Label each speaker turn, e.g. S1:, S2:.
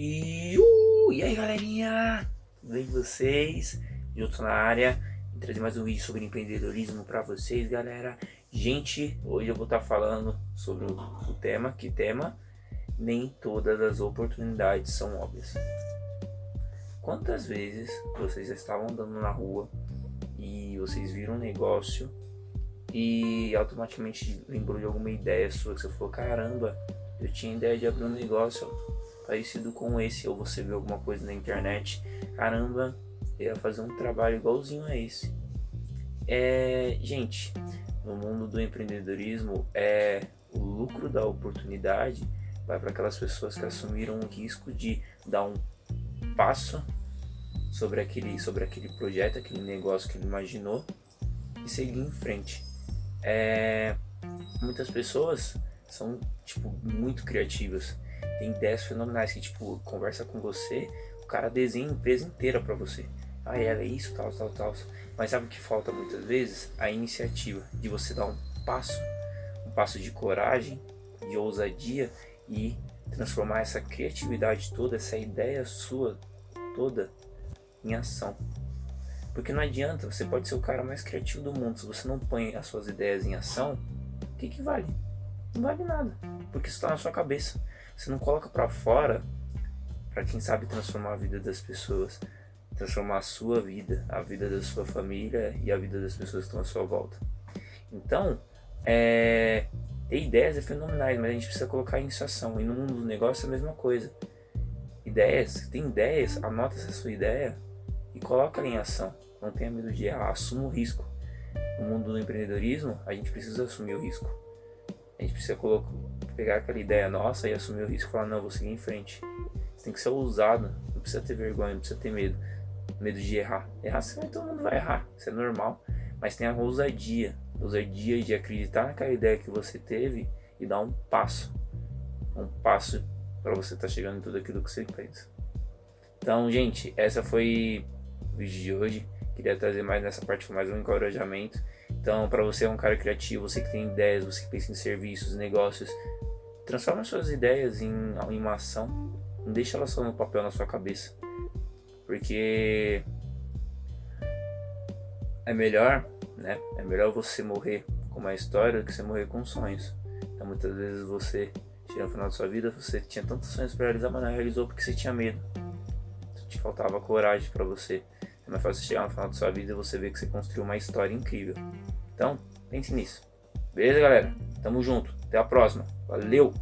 S1: E, uh, e aí galerinha, tudo bem com vocês? Tô na área, vou trazer mais um vídeo sobre empreendedorismo para vocês galera Gente, hoje eu vou estar tá falando sobre o, o tema, que tema? Nem todas as oportunidades são óbvias Quantas vezes vocês estavam andando na rua e vocês viram um negócio e automaticamente lembrou de alguma ideia sua que você falou, caramba, eu tinha ideia de abrir um negócio parecido com esse, ou você vê alguma coisa na internet, caramba, eu ia fazer um trabalho igualzinho a esse. É, gente, no mundo do empreendedorismo, é o lucro da oportunidade vai para aquelas pessoas que assumiram o risco de dar um passo sobre aquele, sobre aquele projeto, aquele negócio que ele imaginou e seguir em frente. É, muitas pessoas são tipo muito criativas tem ideias fenomenais que, tipo, conversa com você, o cara desenha a empresa inteira para você. Ah, ela é isso, tal, tal, tal. Mas sabe o que falta muitas vezes? A iniciativa de você dar um passo, um passo de coragem, de ousadia e transformar essa criatividade toda, essa ideia sua toda em ação. Porque não adianta, você pode ser o cara mais criativo do mundo, se você não põe as suas ideias em ação, o que, que vale? Não vale nada, porque isso está na sua cabeça. Você não coloca para fora para quem sabe transformar a vida das pessoas, transformar a sua vida, a vida da sua família e a vida das pessoas que estão à sua volta. Então, é, ter ideias é fenomenais, mas a gente precisa colocar em ação. E no mundo do negócio é a mesma coisa. Ideias, tem ideias, anota essa sua ideia e coloca ela em ação. Não tenha medo de errar, assuma o risco. No mundo do empreendedorismo, a gente precisa assumir o risco. A gente precisa colocar, pegar aquela ideia nossa e assumir o risco e falar, não, vou seguir em frente. Você tem que ser ousado, não precisa ter vergonha, não precisa ter medo. Medo de errar. Errar, todo mundo vai errar, isso é normal. Mas tem a ousadia, ousadia de acreditar naquela ideia que você teve e dar um passo. Um passo para você estar tá chegando em tudo aquilo que você pensa. Então, gente, essa foi o vídeo de hoje. Queria trazer mais nessa parte, foi mais um encorajamento. Então, para você é um cara criativo, você que tem ideias, você que pensa em serviços, negócios, transforma suas ideias em, em uma ação. Não deixa elas só no papel na sua cabeça. Porque é melhor, né? É melhor você morrer com uma história do que você morrer com sonhos. Então, muitas vezes você chega no final da sua vida, você tinha tantos sonhos para realizar, mas não realizou porque você tinha medo. Te faltava coragem para você. É mais fácil chegar no final da sua vida e você ver que você construiu uma história incrível. Então, pense nisso. Beleza, galera? Tamo junto. Até a próxima. Valeu!